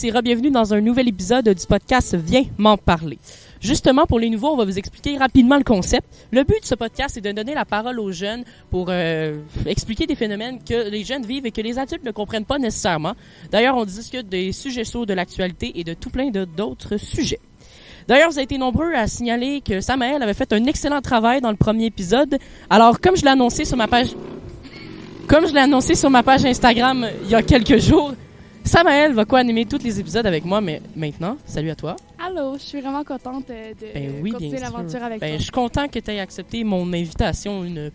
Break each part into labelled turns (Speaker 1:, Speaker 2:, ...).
Speaker 1: Tous et bienvenue dans un nouvel épisode du podcast Viens m'en parler. Justement, pour les nouveaux, on va vous expliquer rapidement le concept. Le but de ce podcast est de donner la parole aux jeunes pour euh, expliquer des phénomènes que les jeunes vivent et que les adultes ne comprennent pas nécessairement. D'ailleurs, on discute des sujets chauds de l'actualité et de tout plein d'autres sujets. D'ailleurs, vous avez été nombreux à signaler que Samael avait fait un excellent travail dans le premier épisode. Alors, comme je l'ai sur ma page, comme je l'ai annoncé sur ma page Instagram il y a quelques jours, Samael va co-animer tous les épisodes avec moi, mais maintenant, salut à toi.
Speaker 2: Allô, je suis vraiment contente euh, de
Speaker 1: Ben oui,
Speaker 2: continuer
Speaker 1: bien sûr.
Speaker 2: l'aventure avec
Speaker 1: Ben, je
Speaker 2: toi.
Speaker 1: suis content que tu aies accepté mon invitation une,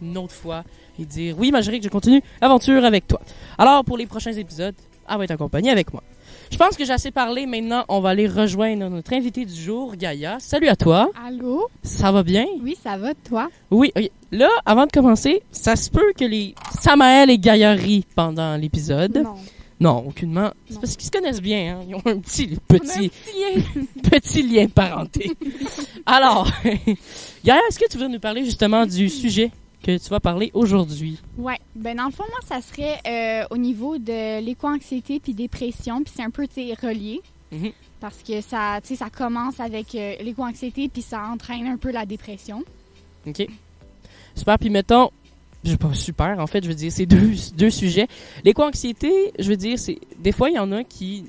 Speaker 1: une autre fois et dire oui, Marjorie, que je continue l'aventure avec toi. Alors, pour les prochains épisodes, elle va être accompagnée avec moi. Je pense que j'ai assez parlé. Maintenant, on va aller rejoindre notre invité du jour, Gaïa. Salut à toi.
Speaker 2: Allô?
Speaker 1: Ça va bien?
Speaker 2: Oui, ça va, toi?
Speaker 1: Oui. ok. Là, avant de commencer, ça se peut que les Samael et Gaïa rient pendant l'épisode.
Speaker 2: Non.
Speaker 1: Non, aucunement. C'est parce qu'ils se connaissent bien. Hein? Ils ont un petit,
Speaker 2: un
Speaker 1: petit,
Speaker 2: petit lien.
Speaker 1: petit lien de parenté. Alors, Gaëlle, est-ce que tu veux nous parler justement du sujet que tu vas parler aujourd'hui?
Speaker 2: Ouais. Ben, dans le fond, moi, ça serait euh, au niveau de l'éco-anxiété puis dépression, puis c'est un peu, relié.
Speaker 1: Mhm.
Speaker 2: Parce que ça, tu sais, ça commence avec euh, l'éco-anxiété puis ça entraîne un peu la dépression.
Speaker 1: OK. Super. Puis mettons, super, en fait, je veux dire, c'est deux, deux sujets. L'éco-anxiété, je veux dire, c'est des fois, il y en a qui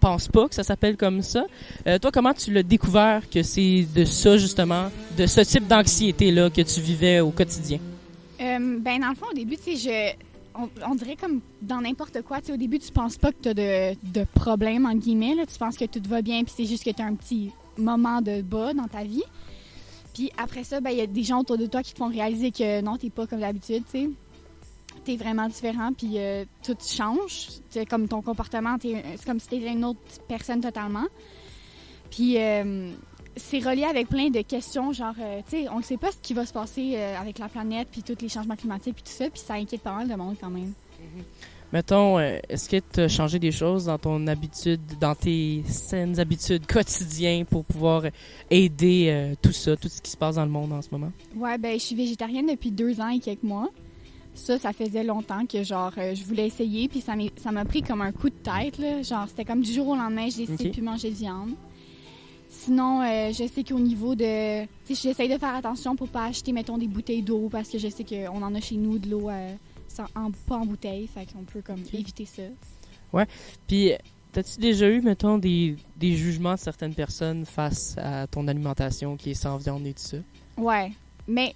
Speaker 1: pensent pas que ça s'appelle comme ça. Euh, toi, comment tu l'as découvert que c'est de ça, justement, de ce type d'anxiété-là que tu vivais au quotidien?
Speaker 2: Euh, ben, dans le fond, au début, tu je. On, dirait comme dans n'importe quoi. Tu sais, au début, tu penses pas que tu as de, de problème, entre guillemets. Là. Tu penses que tout va bien, puis c'est juste que tu as un petit moment de bas dans ta vie. Puis après ça, ben, il y a des gens autour de toi qui te font réaliser que non, t'es pas comme d'habitude, tu sais. T'es vraiment différent, puis euh, tout change. Comme ton comportement, t'es- c'est comme si t'étais une autre personne totalement. Puis euh, c'est relié avec plein de questions, genre, euh, tu sais, on ne sait pas ce qui va se passer euh, avec la planète, puis tous les changements climatiques, puis tout ça, puis ça inquiète pas mal de monde quand même.
Speaker 1: Mettons, euh, est-ce que tu as changé des choses dans ton habitude, dans tes saines habitudes quotidiennes pour pouvoir aider euh, tout ça, tout ce qui se passe dans le monde en ce moment?
Speaker 2: Ouais, ben, je suis végétarienne depuis deux ans et quelques mois. Ça, ça faisait longtemps que, genre, euh, je voulais essayer, puis ça m'a pris comme un coup de tête, là. Genre, c'était comme du jour au lendemain, j'ai décidé de plus manger de viande. Sinon, euh, je sais qu'au niveau de... Tu sais, j'essaye de faire attention pour pas acheter, mettons, des bouteilles d'eau, parce que je sais qu'on en a chez nous de l'eau, sans- en, pas en bouteille, fait qu'on peut, comme,
Speaker 1: Ok.
Speaker 2: éviter ça.
Speaker 1: Puis, t'as-tu déjà eu, mettons, des, des jugements de certaines personnes face à ton alimentation qui est sans viande et tout ça?
Speaker 2: Ouais, mais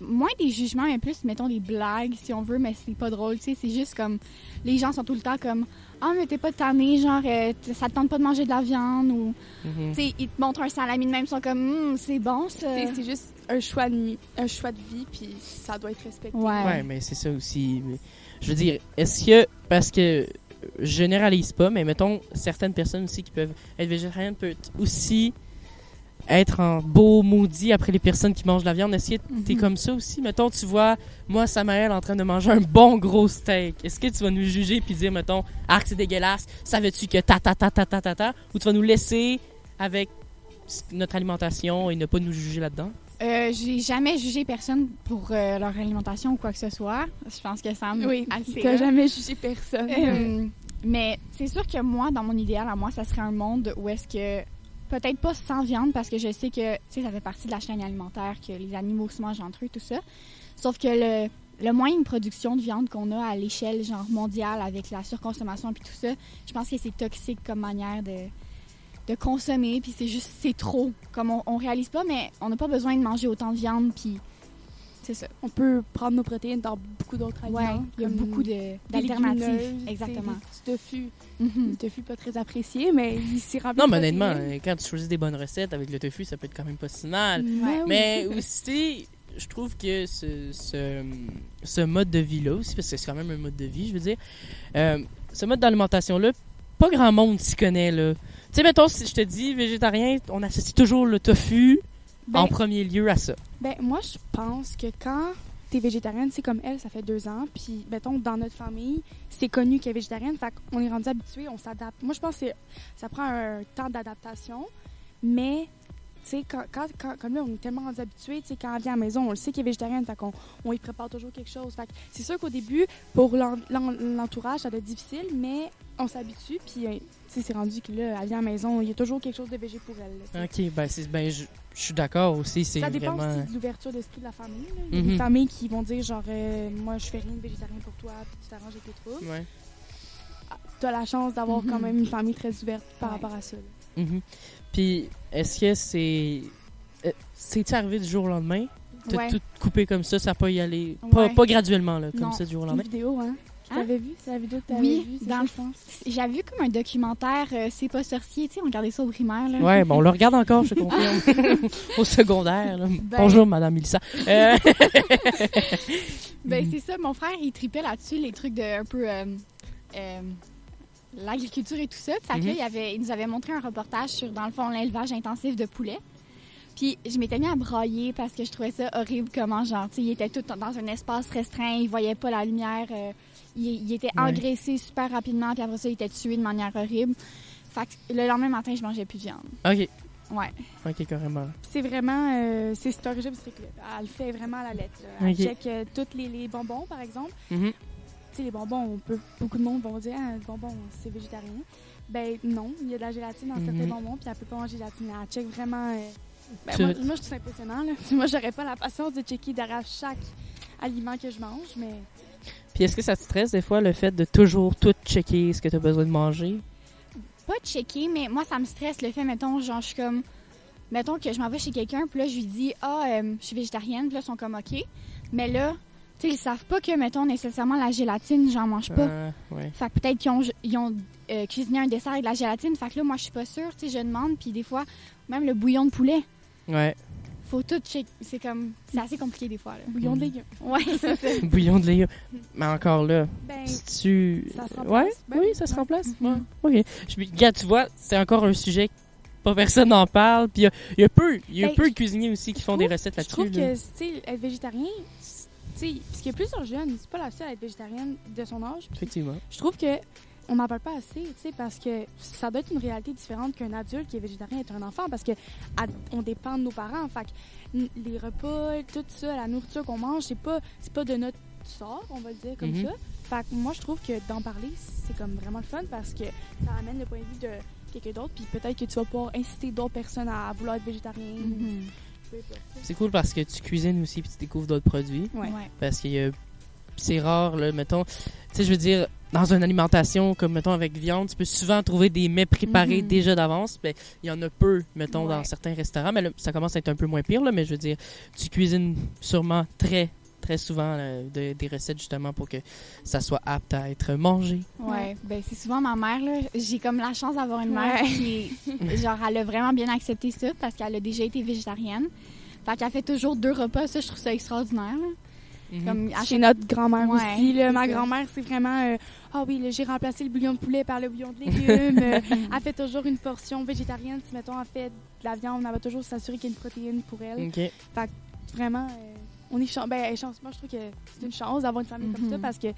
Speaker 2: moins des jugements, mais plus, mettons, des blagues, si on veut, mais c'est pas drôle, tu sais, c'est juste comme, les gens sont tout le temps comme, ah, mais t'es pas tanné, genre, euh, ça te tente pas de manger de la viande, ou,
Speaker 1: Mhm.
Speaker 2: tu sais, ils te montrent un salami de même, ils sont comme, Hum, c'est bon, ça.
Speaker 3: C'est c'est juste un choix de, un choix de vie, puis ça doit être respecté.
Speaker 2: Ouais.
Speaker 1: Ouais, mais c'est ça aussi. Je veux dire, est-ce que, parce que je généralise pas, mais mettons, certaines personnes aussi qui peuvent être végétariennes peuvent aussi être en beau maudit après les personnes qui mangent de la viande. Est-ce que t'es
Speaker 2: Mhm.
Speaker 1: comme ça aussi? Mettons, tu vois, moi, Samael en train de manger un bon gros steak. Est-ce que tu vas nous juger puis dire, mettons, ah, que c'est dégueulasse, savais-tu que ta ta ta ta ta ta ta, ou tu vas nous laisser avec notre alimentation et ne pas nous juger là-dedans?
Speaker 2: Euh, j'ai jamais jugé personne pour euh, leur alimentation ou quoi que ce soit. Je pense que ça me
Speaker 3: Oui,
Speaker 2: assez,
Speaker 3: t'as
Speaker 2: là.
Speaker 3: jamais jugé personne.
Speaker 2: Euh, mais c'est sûr que moi, dans mon idéal, à moi, ça serait un monde où est-ce que peut-être pas sans viande parce que je sais que ça fait partie de la chaîne alimentaire que les animaux se mangent entre eux tout ça. Sauf que le le moyen de production de viande qu'on a à l'échelle genre mondiale avec la surconsommation et tout ça, je pense que c'est toxique comme manière de de consommer puis c'est juste c'est trop comme on, on réalise pas mais on n'a pas besoin de manger autant de viande puis c'est ça.
Speaker 3: On peut prendre nos protéines dans beaucoup d'autres
Speaker 2: Ouais,
Speaker 3: aliments.
Speaker 2: il y a beaucoup d'alternatives exactement.
Speaker 3: Du tofu. Le tofu pas très apprécié, mais il s'y remplit.
Speaker 1: Non, mais honnêtement, euh, quand tu choisis des bonnes recettes avec le tofu, ça peut être quand même pas si mal.
Speaker 3: Ouais, oui.
Speaker 1: Mais aussi, je trouve que ce, ce, ce mode de vie-là aussi, parce que c'est quand même un mode de vie, je veux dire, euh, ce mode d'alimentation-là, pas grand monde s'y connaît, là. Tu sais, mettons, si je te dis végétarien, on associe toujours le tofu
Speaker 3: Ben,
Speaker 1: en premier lieu à ça.
Speaker 3: Ben, moi, je pense que quand t'es végétarienne, c'est comme elle, ça fait deux ans, puis, mettons, dans notre famille, c'est connu qu'elle est végétarienne, fait qu'on est rendu habitué, on s'adapte. Moi, je pense que ça prend un temps d'adaptation, mais, tu sais, quand, quand, quand- comme là, on est tellement rendu habitué, tu sais, quand elle vient à la maison, on le sait qu'elle est végétarienne, fait qu'on on y prépare toujours quelque chose. Fait que c'est sûr qu'au début, pour l'en- l'en- l'entourage, ça doit être difficile, mais on s'habitue, puis euh, c'est rendu que là, elle vient à la maison, il y a toujours quelque chose de végé pour elle. là.
Speaker 1: Ok, ben, c'est, ben je, suis d'accord aussi. C'est
Speaker 3: Ça dépend
Speaker 1: vraiment.
Speaker 3: aussi de l'ouverture d'esprit de la famille. Il y a
Speaker 1: Mhm.
Speaker 3: des familles qui vont dire genre, euh, moi, je fais rien de végétarien pour toi, puis tu t'arranges avec tes troubles.
Speaker 1: Ouais.
Speaker 3: Tu as la chance d'avoir quand
Speaker 2: Mhm.
Speaker 3: même une famille très ouverte par
Speaker 2: Ouais.
Speaker 3: rapport à ça.
Speaker 1: Mhm. Puis, est-ce que c'est. euh, C'est-tu arrivé du jour au lendemain? T'as
Speaker 2: Ouais.
Speaker 1: tout coupé comme ça, ça pas y aller. Pas, pas graduellement, là, comme
Speaker 2: Non.
Speaker 1: ça, du jour au
Speaker 3: Une
Speaker 1: lendemain?
Speaker 3: vidéo, hein? Tu
Speaker 2: Hein?
Speaker 3: l'avais vu? C'est la vidéo que tu
Speaker 2: Oui,
Speaker 3: vue?
Speaker 2: dans
Speaker 3: ça,
Speaker 2: le-
Speaker 3: je pense.
Speaker 2: J'avais vu comme un documentaire, euh, C'est pas sorcier, tu sais, on regardait ça au primaire. Là.
Speaker 1: Ouais, bon, on le regarde encore, je te confirme. au secondaire. là.
Speaker 2: Ben-
Speaker 1: Bonjour, Madame Milissa. Euh,
Speaker 2: Ben, c'est ça, mon frère, il tripait là-dessus, les trucs de un peu. euh, euh, l'agriculture et tout ça. Puis fait que là,
Speaker 1: Mhm.
Speaker 2: il, avait, il nous avait montré un reportage sur, dans le fond, l'élevage intensif de poulets. Puis je m'étais mis à brailler parce que je trouvais ça horrible comment, genre, tu sais, il était tout dans un espace restreint, il voyait pas la lumière, euh, il, il était
Speaker 1: Ouais.
Speaker 2: engraissé super rapidement, puis après ça, il était tué de manière horrible. Fait que le lendemain matin, je mangeais plus de viande.
Speaker 1: ok,
Speaker 2: Ouais.
Speaker 1: ok, carrément.
Speaker 3: C'est vraiment. euh, c'est c'est un régime strict. là. Elle le fait vraiment à la lettre. là. Elle check euh, tous les, les bonbons, par exemple.
Speaker 1: Mhm.
Speaker 3: Tu sais, les bonbons, on peut, beaucoup de monde vont dire ah, le bonbon, c'est végétarien. Ben non, il y a de la gélatine dans certains bonbons, puis elle peut pas manger de gélatine. Elle check vraiment. euh, ben, moi, moi, je trouve ça impressionnant. Là. Moi, j'aurais pas la patience de checker derrière chaque aliment que je mange, mais
Speaker 1: Puis est-ce que ça te stresse des fois le fait de toujours tout checker ce que tu as besoin de manger?
Speaker 2: pas checker, mais moi, ça me stresse le fait, mettons, genre, je suis comme. Mettons que je m'en vais chez quelqu'un, puis là, je lui dis, ah, euh, je suis végétarienne, puis là, ils sont comme, OK. Mais là, tu sais, ils savent pas que, mettons, nécessairement la gélatine, j'en mange pas.
Speaker 1: Ouais.
Speaker 2: Fait que peut-être qu'ils ont, ils ont euh, cuisiné un dessert avec de la gélatine. Fait que là, moi, je suis pas sûre, tu sais, je demande, puis des fois, même le bouillon de poulet,
Speaker 1: Ouais.
Speaker 2: Faut tout checker. C'est comme. C'est assez compliqué des fois, là.
Speaker 3: bouillon de légumes.
Speaker 2: Ouais, c'est ça.
Speaker 1: Bouillon de légumes. Mais encore là,
Speaker 3: Ben,
Speaker 1: si tu.
Speaker 3: ça se
Speaker 1: Ouais,
Speaker 3: remplace. Ben
Speaker 1: oui, ça se
Speaker 3: ouais.
Speaker 1: remplace? Ouais. Ok. Je, regarde, tu vois, c'est encore un sujet que pas personne n'en parle. Puis il y a- peu, il y a
Speaker 3: Ben,
Speaker 1: peu de
Speaker 3: je-
Speaker 1: cuisiniers aussi qui
Speaker 3: je
Speaker 1: font des
Speaker 3: trouve-
Speaker 1: recettes
Speaker 3: Je
Speaker 1: là-dessus.
Speaker 3: trouve
Speaker 1: là.
Speaker 3: que, tu sais, être végétarien, tu sais, parce qu'il y a plusieurs jeunes, c'est pas la seule à être végétarienne de son âge.
Speaker 1: Effectivement.
Speaker 3: Je trouve que on n'en parle pas assez, tu sais, parce que ça doit être une réalité différente qu'un adulte qui est végétarien est un enfant, parce que à- on dépend de nos parents. Fait que les repas, tout ça, la nourriture qu'on mange, c'est pas, c'est pas de notre sort, on va le dire comme
Speaker 1: Mhm.
Speaker 3: ça. Fait que moi, je trouve que d'en parler, c'est comme vraiment le fun parce que ça amène le point de vue de quelqu'un d'autre, puis peut-être que tu vas pouvoir inciter d'autres personnes à vouloir être végétarien.
Speaker 2: Mhm.
Speaker 1: C'est cool parce que tu cuisines aussi puis tu découvres d'autres produits.
Speaker 3: Ouais.
Speaker 1: Parce a. C'est rare, là, mettons. Tu sais, je veux dire, dans une alimentation comme, mettons, avec viande, tu peux souvent trouver des mets préparés
Speaker 2: Mhm.
Speaker 1: déjà d'avance. Ben, il y en a peu, mettons, dans certains restaurants. Mais là, ça commence à être un peu moins pire, là. Mais je veux dire, tu cuisines sûrement très, très souvent là, de- des recettes justement pour que ça soit apte à être mangé.
Speaker 2: Ouais, ben c'est souvent ma mère là. J'ai comme la chance d'avoir une
Speaker 3: Ouais.
Speaker 2: mère qui, est- genre, elle a vraiment bien accepté ça parce qu'elle a déjà été végétarienne. Fait qu'elle fait toujours deux repas, ça je trouve ça extraordinaire. là.
Speaker 1: Mhm.
Speaker 2: Comme à
Speaker 3: Chez notre grand-mère
Speaker 2: Ouais,
Speaker 3: aussi. là, ma grand-mère, c'est vraiment euh, Ah oui, là, j'ai remplacé le bouillon de poulet par le bouillon de légumes. Euh, elle fait toujours une portion végétarienne. Si, mettons, elle fait de la viande, on va toujours s'assurer qu'il y a une protéine pour elle.
Speaker 1: Ok.
Speaker 3: Vraiment, euh, on est chan- ben. Moi, je trouve que c'est une chance d'avoir une famille comme ça
Speaker 2: Mhm.
Speaker 3: parce que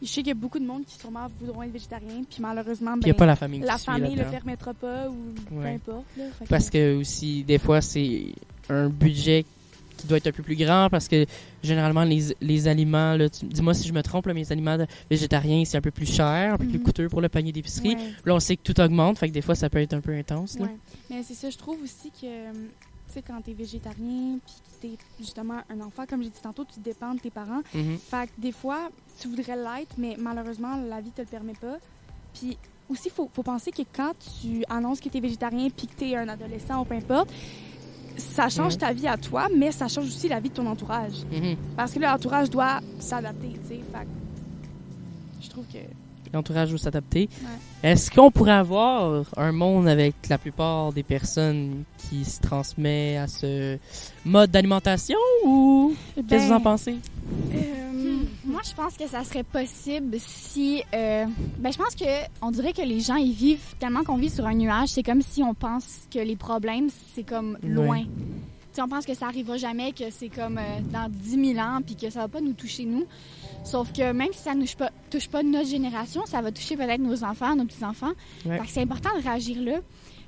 Speaker 3: je sais qu'il y a beaucoup de monde qui sûrement voudront être végétarien. Puis malheureusement,
Speaker 1: a
Speaker 3: ben,
Speaker 1: pas la famille
Speaker 3: la famille le permettra pas ou peu importe. là. Fait
Speaker 1: Parce que aussi, des fois, c'est un budget qui doit être un peu plus grand parce que généralement, les, les aliments, tu- dis-moi si je me trompe, là, mais les aliments végétariens, c'est un peu plus cher, un peu plus
Speaker 2: Mhm.
Speaker 1: coûteux pour le panier d'épicerie.
Speaker 3: Ouais.
Speaker 1: Là, on sait que tout augmente, fait que des fois, ça peut être un peu intense. Là.
Speaker 3: Ouais. Mais c'est ça, je trouve aussi que, euh, tu sais, quand t'es végétarien, puis que t'es justement un enfant, comme j'ai dit tantôt, tu dépends de tes parents.
Speaker 1: Mhm.
Speaker 3: Fait que des fois, tu voudrais l'être, mais malheureusement, la vie te le permet pas. Puis aussi, il faut, faut penser que quand tu annonces que t'es végétarien, puis que t'es un adolescent ou peu importe, ça change
Speaker 1: Mhm.
Speaker 3: ta vie à toi, mais ça change aussi la vie de ton entourage.
Speaker 1: Mhm.
Speaker 3: Parce que l'entourage doit s'adapter, tu sais. Je trouve que...
Speaker 1: L'entourage doit s'adapter. Est-ce qu'on pourrait avoir un monde avec la plupart des personnes qui se transmet à ce mode d'alimentation ou qu'est-ce que vous en
Speaker 3: Ben,
Speaker 1: pensez?
Speaker 2: Euh, Moi, je pense que ça serait possible si. euh, ben, je pense que on dirait que les gens ils vivent tellement qu'on vit sur un nuage. C'est comme si on pense que les problèmes c'est comme loin. Tu sais, on pense que ça arrivera jamais, que c'est comme euh, dans 10 000 ans, puis que ça va pas nous toucher nous. Sauf que même si ça ne touche pas, touche pas notre génération, ça va toucher peut-être nos enfants, nos petits-enfants.
Speaker 1: Ouais.
Speaker 2: Fait que c'est important de réagir là.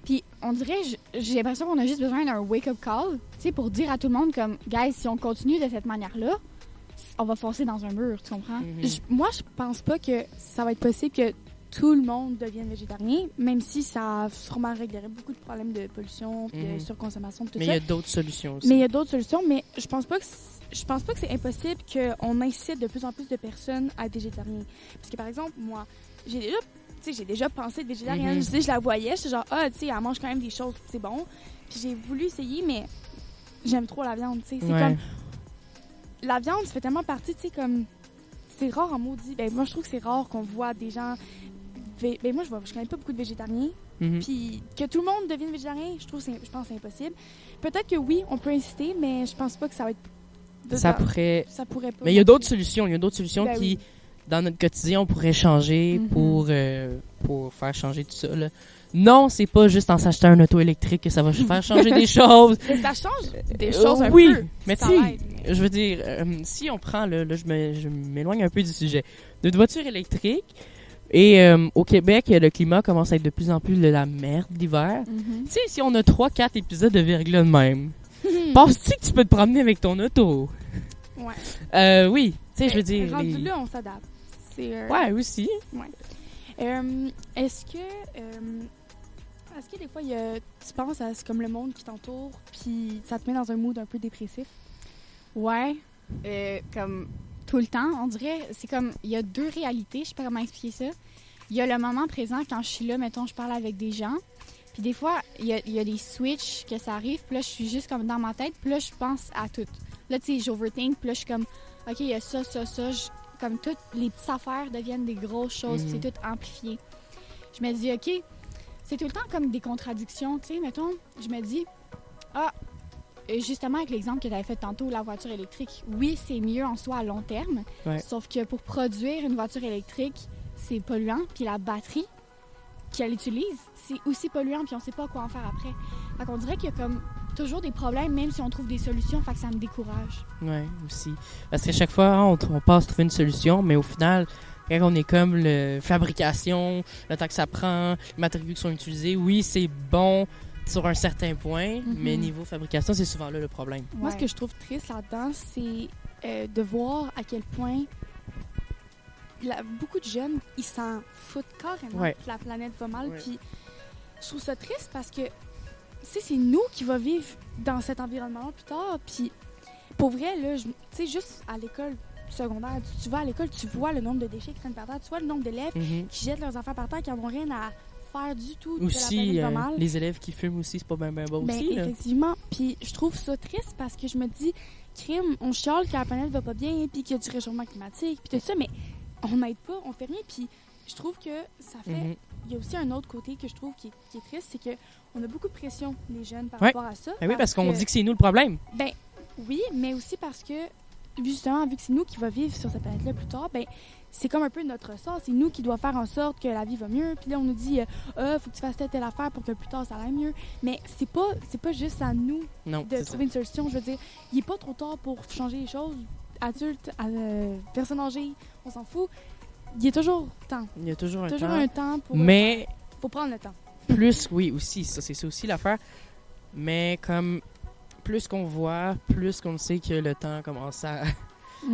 Speaker 2: Puis on dirait, j'ai l'impression qu'on a juste besoin d'un wake-up call, tu sais, pour dire à tout le monde comme, guys, si on continue de cette manière-là, on va foncer dans un mur, tu comprends?
Speaker 1: Mhm.
Speaker 3: Je- moi, je pense pas que ça va être possible que tout le monde devienne végétarien, même si ça sûrement réglerait beaucoup de problèmes de pollution, puis
Speaker 1: Mhm.
Speaker 3: de surconsommation, tout
Speaker 1: Mais il y
Speaker 3: ça.
Speaker 1: a d'autres solutions aussi.
Speaker 3: Mais il y a d'autres solutions, mais je pense pas que je pense pas que c'est impossible qu'on incite de plus en plus de personnes à être végétariens. Parce que par exemple, moi, j'ai déjà j'ai déjà pensé être végétarienne.
Speaker 1: Mhm.
Speaker 3: Je sais, je la voyais, j'étais genre ah, tu sais, elle mange quand même des choses, c'est bon. Puis j'ai voulu essayer mais j'aime trop la viande, tu sais, c'est
Speaker 1: Ouais.
Speaker 3: comme la viande, ça fait tellement partie, tu sais, comme. C'est rare en maudit. Ben, moi, je trouve que c'est rare qu'on voit des gens. Ben, moi, je vois, je connais pas beaucoup de végétariens.
Speaker 1: Mhm.
Speaker 3: Puis que tout le monde devienne végétarien, je trouve, je pense c'est impossible. Peut-être que oui, on peut inciter, mais je pense pas que ça va être. de-
Speaker 1: Ça pourrait.
Speaker 3: ça pourrait pas.
Speaker 1: Mais il y a d'autres solutions. Il y a d'autres solutions
Speaker 3: Ben
Speaker 1: qui,
Speaker 3: oui.
Speaker 1: dans notre quotidien, on pourrait changer
Speaker 3: Mhm.
Speaker 1: pour, euh, pour faire changer tout ça. Là. Non, c'est pas juste en s'achetant un auto électrique que ça va faire changer des choses.
Speaker 3: Mais ça change des
Speaker 1: Euh,
Speaker 3: choses un
Speaker 1: oui,
Speaker 3: peu.
Speaker 1: mais
Speaker 3: Ça
Speaker 1: tu
Speaker 3: mais-
Speaker 1: Je veux dire, euh, si on prend, le, là, je m'éloigne un peu du sujet, notre voiture électrique, et euh, au Québec, le climat commence à être de plus en plus de la merde l'hiver.
Speaker 2: Mhm.
Speaker 1: Tu sais, si on a 3-4 épisodes de verglas de même, penses-tu que tu peux te promener avec ton auto?
Speaker 3: Ouais.
Speaker 1: Euh, oui, tu sais, je veux
Speaker 3: Mais
Speaker 1: dire...
Speaker 3: Rendu
Speaker 1: les-
Speaker 3: là, on s'adapte.
Speaker 1: Ouais, aussi.
Speaker 3: Est-ce que est-ce que des fois il y a- tu penses à c'est comme le monde qui t'entoure puis ça te met dans un mood un peu dépressif?
Speaker 2: Ouais, euh, comme tout le temps, on dirait, c'est comme, il y a deux réalités, je sais pas comment expliquer ça. Il y a le moment présent quand je suis là, mettons, je parle avec des gens. Puis des fois, il y a, il y a des switches que ça arrive, puis là, je suis juste comme dans ma tête, puis là, je pense à tout. Là, tu sais, j'overthink, puis là, je suis comme, OK, il y a ça, ça, ça. Je- comme toutes les petites affaires deviennent des grosses choses,
Speaker 1: Mhm.
Speaker 2: c'est tout amplifié. Je me dis, OK, c'est tout le temps comme des contradictions, tu sais, mettons, je me dis, ah, justement, avec l'exemple que tu avais fait tantôt, la voiture électrique, oui, c'est mieux en soi à long terme.
Speaker 1: Ouais.
Speaker 2: Sauf que pour produire une voiture électrique, c'est polluant. Puis la batterie qu'elle utilise, c'est aussi polluant. Puis on sait pas quoi en faire après. Fait qu'on dirait qu'il y a comme toujours des problèmes, même si on trouve des solutions. Fait que ça me décourage.
Speaker 1: Ouais, aussi. Parce qu'à chaque fois, hein, on, on passe trouver une solution, mais au final, quand on est comme le fabrication, le temps que ça prend, les matériaux qui sont utilisés, oui, c'est bon sur un certain point,
Speaker 2: Mhm.
Speaker 1: mais niveau fabrication, c'est souvent là le problème.
Speaker 3: Moi, ce que je trouve triste là-dedans, c'est euh, de voir à quel point la- beaucoup de jeunes, ils s'en foutent carrément
Speaker 1: Ouais.
Speaker 3: que la planète va mal.
Speaker 1: Ouais.
Speaker 3: Puis je trouve ça triste parce que tu sais, c'est nous qui va vivre dans cet environnement plus tard. Puis pour vrai, là, tu sais, juste à l'école secondaire, tu, tu vas à l'école, tu vois le nombre de déchets qui traînent par terre, tu vois le nombre d'élèves
Speaker 1: Mhm.
Speaker 3: qui jettent leurs affaires par terre, qui n'ont rien à du tout.
Speaker 1: Aussi, euh,
Speaker 3: mal.
Speaker 1: les élèves qui fument aussi, c'est pas bien ben bon
Speaker 3: Ben,
Speaker 1: aussi. Là.
Speaker 3: effectivement. Puis je trouve ça triste parce que je me dis, crime, on chiale que la planète va pas bien, puis qu'il y a du réchauffement climatique, puis tout ça, mais on n'aide pas, on fait rien. Puis je trouve que ça fait.
Speaker 1: Mhm.
Speaker 3: Il y a aussi un autre côté que je trouve qui est, qui est triste, c'est que on a beaucoup de pression, les jeunes, par
Speaker 1: Ouais.
Speaker 3: rapport à ça.
Speaker 1: Ben oui, parce qu'on
Speaker 3: que-
Speaker 1: dit que c'est nous le problème.
Speaker 3: Ben oui, mais aussi parce que, justement, vu que c'est nous qui va vivre sur cette planète-là plus tard, ben c'est comme un peu notre sort. C'est nous qui doit faire en sorte que la vie va mieux. Puis là, on nous dit, euh, Ah, faut que tu fasses telle, telle affaire pour que plus tard ça aille mieux. Mais c'est pas, c'est pas juste à nous
Speaker 1: Non,
Speaker 3: de
Speaker 1: ça.
Speaker 3: trouver une solution. Je veux dire, il est pas trop tard pour changer les choses. Adulte, euh, personne âgée, on s'en fout. Il y a toujours temps.
Speaker 1: Il y a toujours un
Speaker 3: Toujours
Speaker 1: temps.
Speaker 3: un temps pour.
Speaker 1: Mais
Speaker 3: faut prendre le temps.
Speaker 1: plus, oui, aussi, ça, c'est ça aussi l'affaire. Mais comme plus qu'on voit, plus qu'on sait que le temps commence à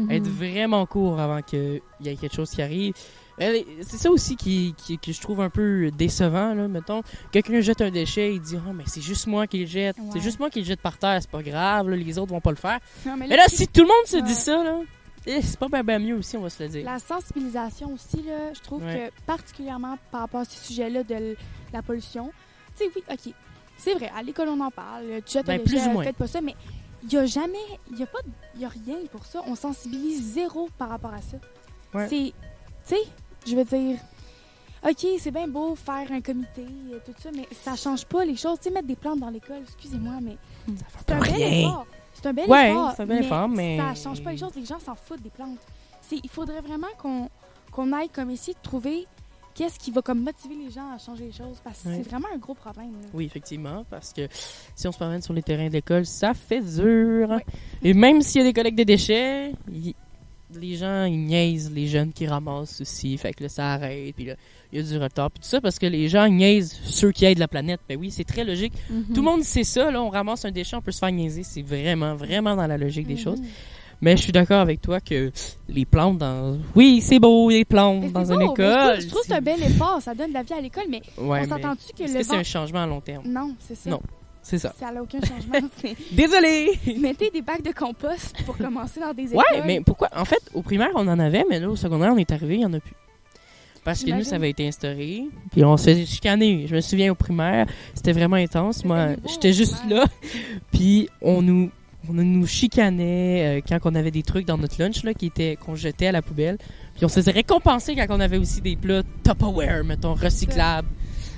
Speaker 1: être vraiment court avant qu'il y ait quelque chose qui arrive. Euh, C'est ça aussi qui, qui- que je trouve un peu décevant, là, mettons. Quelqu'un jette un déchet, il dit « Ah, mais c'est juste moi qui le jette. C'est juste moi qui le jette par terre, c'est pas grave, là, les autres vont pas le faire.
Speaker 3: Non, »
Speaker 1: Mais là, si tout le monde se
Speaker 3: Ouais.
Speaker 1: dit ça, là, eh, c'est pas bien ben mieux aussi, on va se le dire.
Speaker 3: La sensibilisation aussi, là, je trouve
Speaker 1: Ouais.
Speaker 3: que particulièrement par rapport à ce sujet-là de la pollution, tu sais, oui, ok, c'est vrai, à l'école on en parle, tu un
Speaker 1: Ben, plus
Speaker 3: déchet,
Speaker 1: ou moins.
Speaker 3: faites pas ça, mais il y a jamais, il y a pas, y a rien pour ça. On sensibilise zéro par rapport à ça.
Speaker 1: Ouais.
Speaker 3: C'est, tu sais, je veux dire, ok, c'est bien beau faire un comité, et tout ça, mais ça change pas les choses. Tu sais, mettre des plantes dans l'école, excusez-moi, mais c'est un bel effort. C'est un bel
Speaker 1: Ouais,
Speaker 3: effort.
Speaker 1: c'est un bel effort, mais-
Speaker 3: Ça change pas les choses. Les gens s'en foutent des plantes. Il faudrait vraiment qu'on, qu'on aille comme ici trouver qu'est-ce qui va comme motiver les gens à changer les choses? Parce que
Speaker 1: Ouais.
Speaker 3: c'est vraiment un gros problème. là.
Speaker 1: Oui, effectivement, parce que si on se promène sur les terrains d'école, ça fait dur.
Speaker 3: Ouais.
Speaker 1: Et même s'il y a des collectes de déchets, les gens, ils niaisent les jeunes qui ramassent aussi. Fait que là, ça arrête, puis là, il y a du retard, puis tout ça, parce que les gens niaisent ceux qui aident la planète. Ben oui, c'est très logique.
Speaker 2: Mhm.
Speaker 1: Tout le monde sait ça, là, on ramasse un déchet, on peut se faire niaiser. C'est vraiment, vraiment dans la logique des
Speaker 3: Mhm.
Speaker 1: choses. Mais je suis d'accord avec toi que les plantes dans... Oui, c'est beau, les plantes
Speaker 3: Mais
Speaker 1: dans
Speaker 3: beau,
Speaker 1: une
Speaker 3: mais je
Speaker 1: école.
Speaker 3: trouve- Je trouve que c'est un bel effort, ça donne de la vie à l'école, mais
Speaker 1: Ouais,
Speaker 3: on
Speaker 1: mais
Speaker 3: s'entend-tu que le
Speaker 1: c'est un changement à long terme?
Speaker 3: Non, c'est ça.
Speaker 1: Non. C'est ça.
Speaker 3: Ça n'a aucun changement. c'est-
Speaker 1: Désolé!
Speaker 3: Mettez des bacs de compost pour commencer dans des écoles.
Speaker 1: Ouais, mais pourquoi? En fait, au primaire, on en avait, mais là, au secondaire, on est arrivé, il y en a plus. Parce que nous, ça avait été instauré, puis on se faisait chicaner. Je me souviens au primaire, c'était vraiment intense. Moi, j'étais juste là, puis on nous, on nous chicanait euh, quand on avait des trucs dans notre lunch là, qui étaient qu'on jetait à la poubelle. Puis on se faisait récompenser quand on avait aussi des plats Tupperware, mettons, recyclables.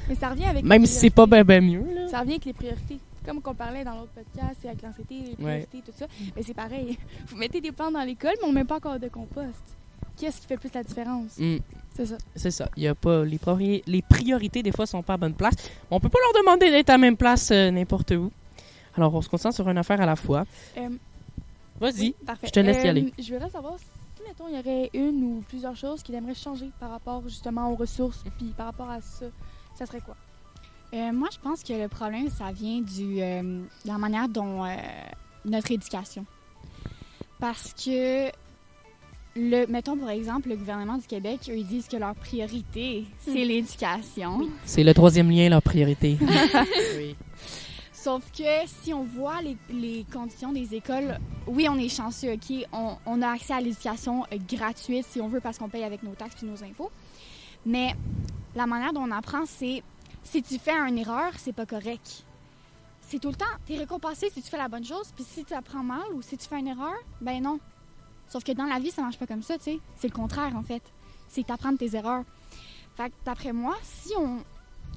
Speaker 3: Mais ça revient avec
Speaker 1: Même si c'est pas
Speaker 3: priorités.
Speaker 1: ben, mieux, là.
Speaker 3: Ça revient avec les priorités. Comme qu'on parlait dans l'autre podcast, c'est avec l'anxiété, les priorités, tout ça. Mais c'est pareil. Vous mettez des plantes dans l'école, mais on met pas encore de compost. Qu'est-ce qui fait plus la différence?
Speaker 1: Mm.
Speaker 3: C'est ça.
Speaker 1: C'est ça. Il y a pas les, priori- les priorités des fois sont pas à bonne place. On peut pas leur demander d'être à la même place euh, n'importe où. Alors on se concentre sur une affaire à la fois.
Speaker 3: Euh,
Speaker 1: Vas-y.
Speaker 3: oui,
Speaker 1: je te laisse y
Speaker 3: Euh,
Speaker 1: aller.
Speaker 3: Je voudrais savoir si, mettons, il y aurait une ou plusieurs choses qu'il aimerait changer par rapport justement aux ressources, puis par rapport à ça. Ça serait quoi?
Speaker 2: Euh, moi, je pense que le problème, ça vient du, euh, de la manière dont euh, notre éducation. Parce que, le, mettons par exemple, le gouvernement du Québec, eux, ils disent que leur priorité, c'est l'éducation.
Speaker 1: C'est le troisième lien, leur priorité. oui.
Speaker 2: Sauf que si on voit les, conditions des écoles, oui, on est chanceux, OK? On, a accès à l'éducation euh, gratuite, si on veut, parce qu'on paye avec nos taxes et nos impôts. Mais la manière dont on apprend, c'est si tu fais une erreur, c'est pas correct. C'est tout le temps, t'es récompensé si tu fais la bonne chose, puis si tu apprends mal ou si tu fais une erreur, ben non. Sauf que dans la vie, ça marche pas comme ça, tu sais. C'est le contraire, en fait. C'est t'apprendre tes erreurs. Fait que d'après moi, si on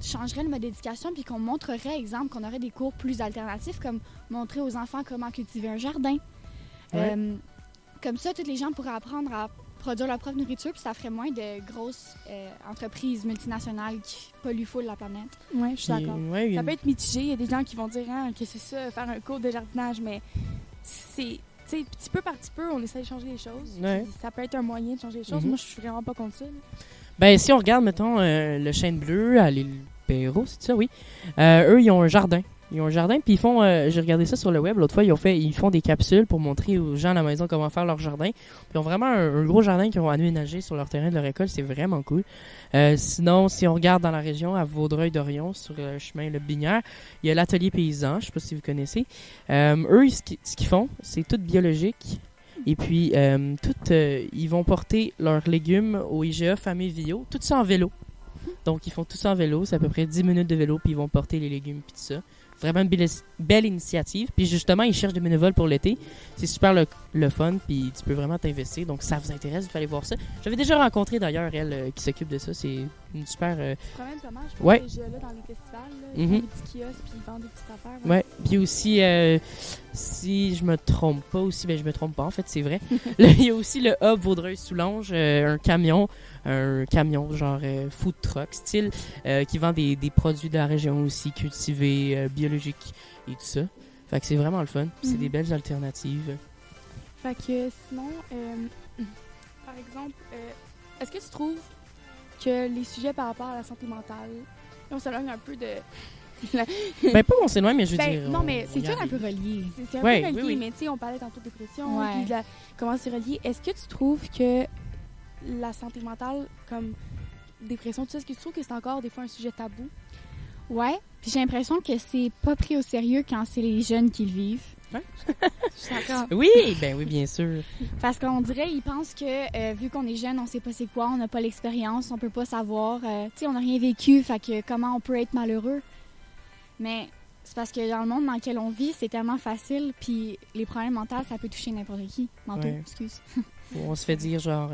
Speaker 2: changerait le mode d'éducation puis qu'on montrerait, exemple, qu'on aurait des cours plus alternatifs, comme montrer aux enfants comment cultiver un jardin.
Speaker 1: Ouais.
Speaker 2: Euh, comme ça, toutes les gens pourraient apprendre à produire leur propre nourriture, puis ça ferait moins de grosses euh, entreprises multinationales qui polluent full la planète.
Speaker 3: Ouais, je suis d'accord.
Speaker 1: ouais,
Speaker 3: Ça peut être mitigé. Il y a des gens qui vont dire hein, que c'est ça, faire un cours de jardinage, mais c'est. Tu sais, petit peu par petit peu, on essaie de changer les choses.
Speaker 1: Ouais.
Speaker 3: Ça peut être un moyen de changer les choses.
Speaker 1: Mhm.
Speaker 3: Moi, je suis vraiment pas contre ça.
Speaker 1: Ben, si on regarde, mettons, euh, le chêne bleu à l'île Perrault, c'est ça, oui. Euh, eux, ils ont un jardin. Ils ont un jardin, puis ils font. euh, J'ai regardé ça sur le web l'autre fois. Ils ont fait, ils font des capsules pour montrer aux gens à la maison comment faire leur jardin. Ils ont vraiment un, gros jardin qu'ils ont aménagé sur leur terrain de leur école. C'est vraiment cool. Sinon, si on regarde dans la région, à Vaudreuil-Dorion, sur le chemin Le Binière, il y a l'atelier paysan. Je sais pas si vous connaissez. Eux, ce qu'ils font, c'est tout biologique. Et puis, euh, tout, euh, ils vont porter leurs légumes au IGA Famille Vio, tout ça en vélo. Donc, ils font tout ça en vélo. C'est à peu près 10 minutes de vélo, puis ils vont porter les légumes, puis tout ça. Vraiment une belle, belle initiative. Puis justement, ils cherchent des bénévoles pour l'été. C'est super le, le fun, puis tu peux vraiment t'investir. Donc, ça vous intéresse, vous allez voir ça. J'avais déjà rencontré d'ailleurs elle euh, qui s'occupe de ça. C'est une super. euh,
Speaker 3: C'est quand même dommage. Je
Speaker 1: Ouais.
Speaker 3: là, dans les festivals, là, ils font des petits kiosques puis ils vendent des petites affaires.
Speaker 1: Ouais. Puis aussi, euh, si je me trompe pas aussi, ben je me trompe pas, en fait, c'est vrai. Là, Il y a aussi le hub Vaudreuil-Soulanges, euh, un camion, un camion genre euh, food truck style, euh, qui vend des, des produits de la région aussi, cultivés, euh, biologiques et tout ça. Fait que c'est vraiment le fun. C'est
Speaker 3: Mhm.
Speaker 1: des belles alternatives.
Speaker 3: Fait que sinon, euh, par exemple, euh, est-ce que tu trouves que les sujets par rapport à la santé mentale, on s'éloigne un peu de.
Speaker 1: ben pas on s'éloigne, mais je veux
Speaker 3: Ben,
Speaker 1: dire.
Speaker 3: non,
Speaker 1: on-
Speaker 3: mais
Speaker 2: C'est tout un peu relié.
Speaker 3: C'est un
Speaker 1: Ouais,
Speaker 3: peu
Speaker 1: oui,
Speaker 3: relié,
Speaker 1: oui.
Speaker 3: mais tu sais, on parlait tantôt de dépression,
Speaker 2: Ouais.
Speaker 3: puis de la- comment c'est relié. Est-ce que tu trouves que la santé mentale, comme dépression, tout ça, est-ce que tu trouves que c'est encore des fois un sujet tabou?
Speaker 2: Ouais. Puis j'ai l'impression que c'est pas pris au sérieux quand c'est les jeunes qui le vivent.
Speaker 3: Je suis d'accord.
Speaker 1: Oui, ben oui, bien sûr.
Speaker 2: Parce qu'on dirait, ils pensent que euh, vu qu'on est jeune, on sait pas c'est quoi, on n'a pas l'expérience, on peut pas savoir. euh, tu sais, on n'a rien vécu, fait que comment on peut être malheureux? Mais c'est parce que dans le monde dans lequel on vit, c'est tellement facile, puis les problèmes mentaux, ça peut toucher n'importe qui. Mentaux,
Speaker 1: Ouais.
Speaker 2: excuse.
Speaker 1: On se fait dire genre.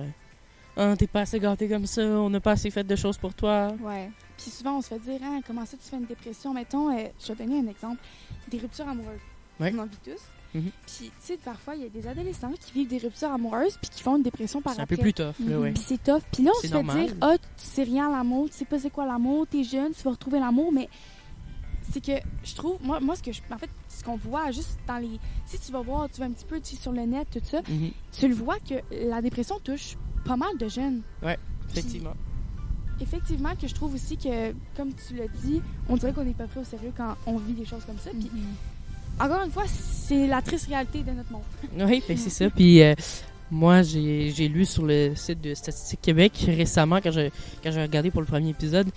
Speaker 1: Ah, t'es pas assez gâté comme ça, on n'a pas assez fait de choses pour toi.
Speaker 2: Ouais.
Speaker 3: Puis souvent, on se fait dire, ah, comment ça, tu fais une dépression? Mettons, euh, je vais donner un exemple. Des ruptures amoureuses.
Speaker 1: Ouais.
Speaker 3: On en vit tous.
Speaker 1: Mhm.
Speaker 3: Puis, tu sais, parfois, il y a des adolescents qui vivent des ruptures amoureuses puis qui font une dépression par
Speaker 1: C'est un
Speaker 3: après.
Speaker 1: peu plus tough, là,
Speaker 2: Mhm.
Speaker 1: ouais.
Speaker 3: Puis c'est tough. Puis là, on se fait
Speaker 1: normal.
Speaker 3: dire, ah, tu sais rien à l'amour, tu sais pas c'est quoi l'amour, t'es jeune, tu vas retrouver l'amour, mais c'est que je trouve, moi, moi ce que je, en fait, ce qu'on voit juste dans les, si tu vas voir, tu vas un petit peu tu sur le net, tout ça,
Speaker 1: Mhm.
Speaker 3: tu le vois que la dépression touche pas mal de jeunes.
Speaker 1: Effectivement.
Speaker 3: Effectivement, que je trouve aussi que, comme tu l'as dit, on dirait qu'on n'est pas pris au sérieux quand on vit des choses comme ça. Puis
Speaker 2: Mhm.
Speaker 3: encore une fois, c'est la triste réalité de notre monde.
Speaker 1: Oui, ben c'est ça. Puis euh, moi, j'ai j'ai lu sur le site de Statistique Québec récemment, quand j'ai quand j'ai regardé pour le premier épisode,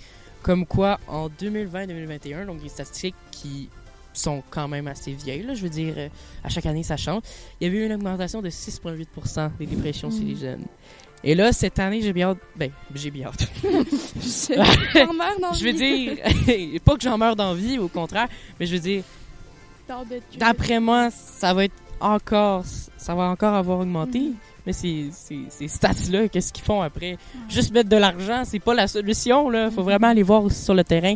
Speaker 1: comme quoi en 2020-2021, donc des statistiques qui sont quand même assez vieilles, là, je veux dire, euh, à chaque année ça change, il y avait eu une augmentation de 6,8% des dépressions chez les jeunes. Et là, cette année, j'ai bien hâte. Ben, j'ai bien hâte.
Speaker 3: J'en meurs dans
Speaker 1: je veux dire, pas que j'en meurs d'envie, au contraire, mais je veux dire. D'après moi, ça va être encore, ça va encore avoir augmenté.
Speaker 3: Mhm.
Speaker 1: Mais ces, ces, ces stats-là, qu'est-ce qu'ils font après? Juste mettre de l'argent, c'est pas la solution, là. Faut vraiment aller voir sur le terrain.